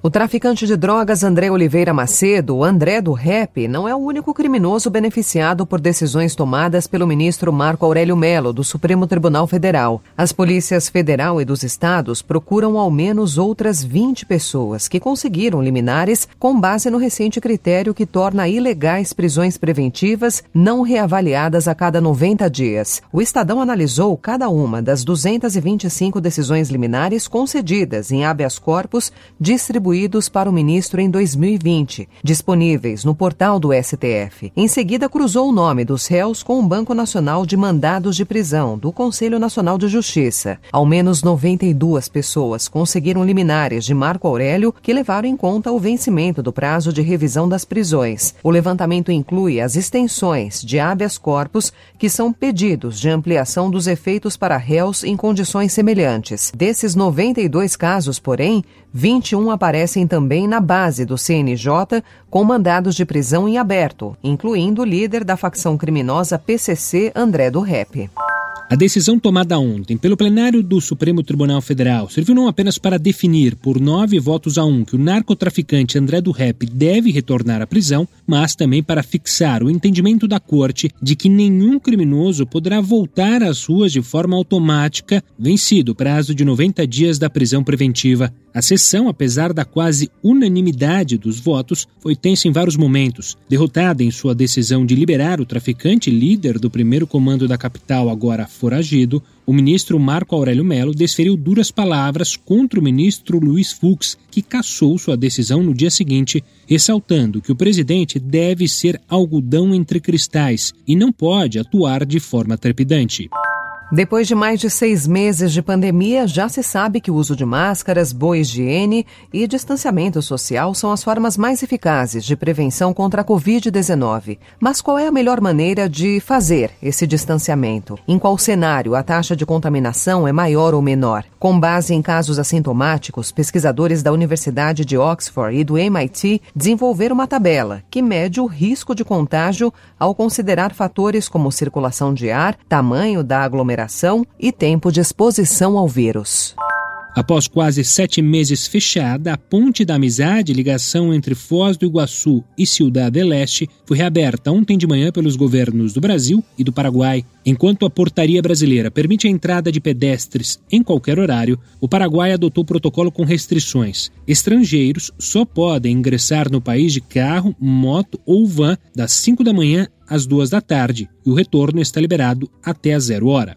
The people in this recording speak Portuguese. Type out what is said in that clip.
O traficante de drogas André Oliveira Macedo, André do Rap, não é o único criminoso beneficiado por decisões tomadas pelo ministro Marco Aurélio Melo, do Supremo Tribunal Federal. As polícias federal e dos estados procuram ao menos outras 20 pessoas que conseguiram liminares com base no recente critério que torna ilegais prisões preventivas não reavaliadas a cada 90 dias. O Estadão analisou cada uma das 225 decisões liminares concedidas em habeas corpus distribuídas distribuídos para o ministro em 2020, disponíveis no portal do STF. Em seguida, cruzou o nome dos réus com o Banco Nacional de Mandados de Prisão, do Conselho Nacional de Justiça. Ao menos 92 pessoas conseguiram liminares de Marco Aurélio que levaram em conta o vencimento do prazo de revisão das prisões. O levantamento inclui as extensões de habeas corpus que são pedidos de ampliação dos efeitos para réus em condições semelhantes. Desses 92 casos, porém, 21 aparecem também na base do CNJ com mandados de prisão em aberto, incluindo o líder da facção criminosa PCC, André do Rep. A decisão tomada ontem pelo plenário do Supremo Tribunal Federal serviu não apenas para definir, por nove votos a um, que o narcotraficante André do Rep deve retornar à prisão, mas também para fixar o entendimento da Corte de que nenhum criminoso poderá voltar às ruas de forma automática, vencido o prazo de 90 dias da prisão preventiva. A sessão, apesar da quase unanimidade dos votos, foi tensa em vários momentos. Derrotada em sua decisão de liberar o traficante líder do primeiro comando da capital, agora foragido, o ministro Marco Aurélio Melo desferiu duras palavras contra o ministro Luiz Fux, que cassou sua decisão no dia seguinte, ressaltando que o presidente deve ser algodão entre cristais e não pode atuar de forma trepidante. Depois de mais de seis meses de pandemia, já se sabe que o uso de máscaras, boa higiene e distanciamento social são as formas mais eficazes de prevenção contra a Covid-19. Mas qual é a melhor maneira de fazer esse distanciamento? Em qual cenário a taxa de contaminação é maior ou menor? Com base em casos assintomáticos, pesquisadores da Universidade de Oxford e do MIT desenvolveram uma tabela que mede o risco de contágio ao considerar fatores como circulação de ar, tamanho da aglomeração e tempo de exposição ao vírus. Após quase sete meses fechada, a Ponte da Amizade, ligação entre Foz do Iguaçu e Ciudad del Este, foi reaberta ontem de manhã pelos governos do Brasil e do Paraguai. Enquanto a portaria brasileira permite a entrada de pedestres em qualquer horário, o Paraguai adotou protocolo com restrições. Estrangeiros só podem ingressar no país de carro, moto ou van das 5 da manhã às 2 da tarde, e o retorno está liberado até a zero hora.